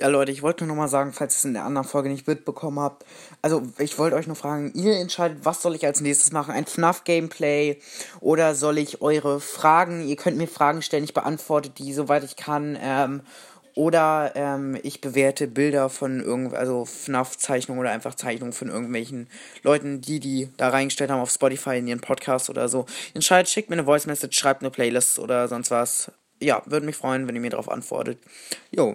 Ja, Leute, ich wollte nur noch mal sagen, falls ihr es in der anderen Folge nicht mitbekommen habt. Also, ich wollte euch nur fragen, ihr entscheidet, was soll ich als nächstes machen? Ein FNAF-Gameplay oder soll ich eure Fragen, ihr könnt mir Fragen stellen, ich beantworte die, soweit ich kann. Ähm, oder ähm, ich bewerte Bilder von irgend, also FNAF-Zeichnungen oder einfach Zeichnungen von irgendwelchen Leuten, die die da reingestellt haben auf Spotify in ihren Podcast oder so. Entscheidet, schickt mir eine Voice Message, schreibt eine Playlist oder sonst was. Ja, würde mich freuen, wenn ihr mir darauf antwortet. Jo,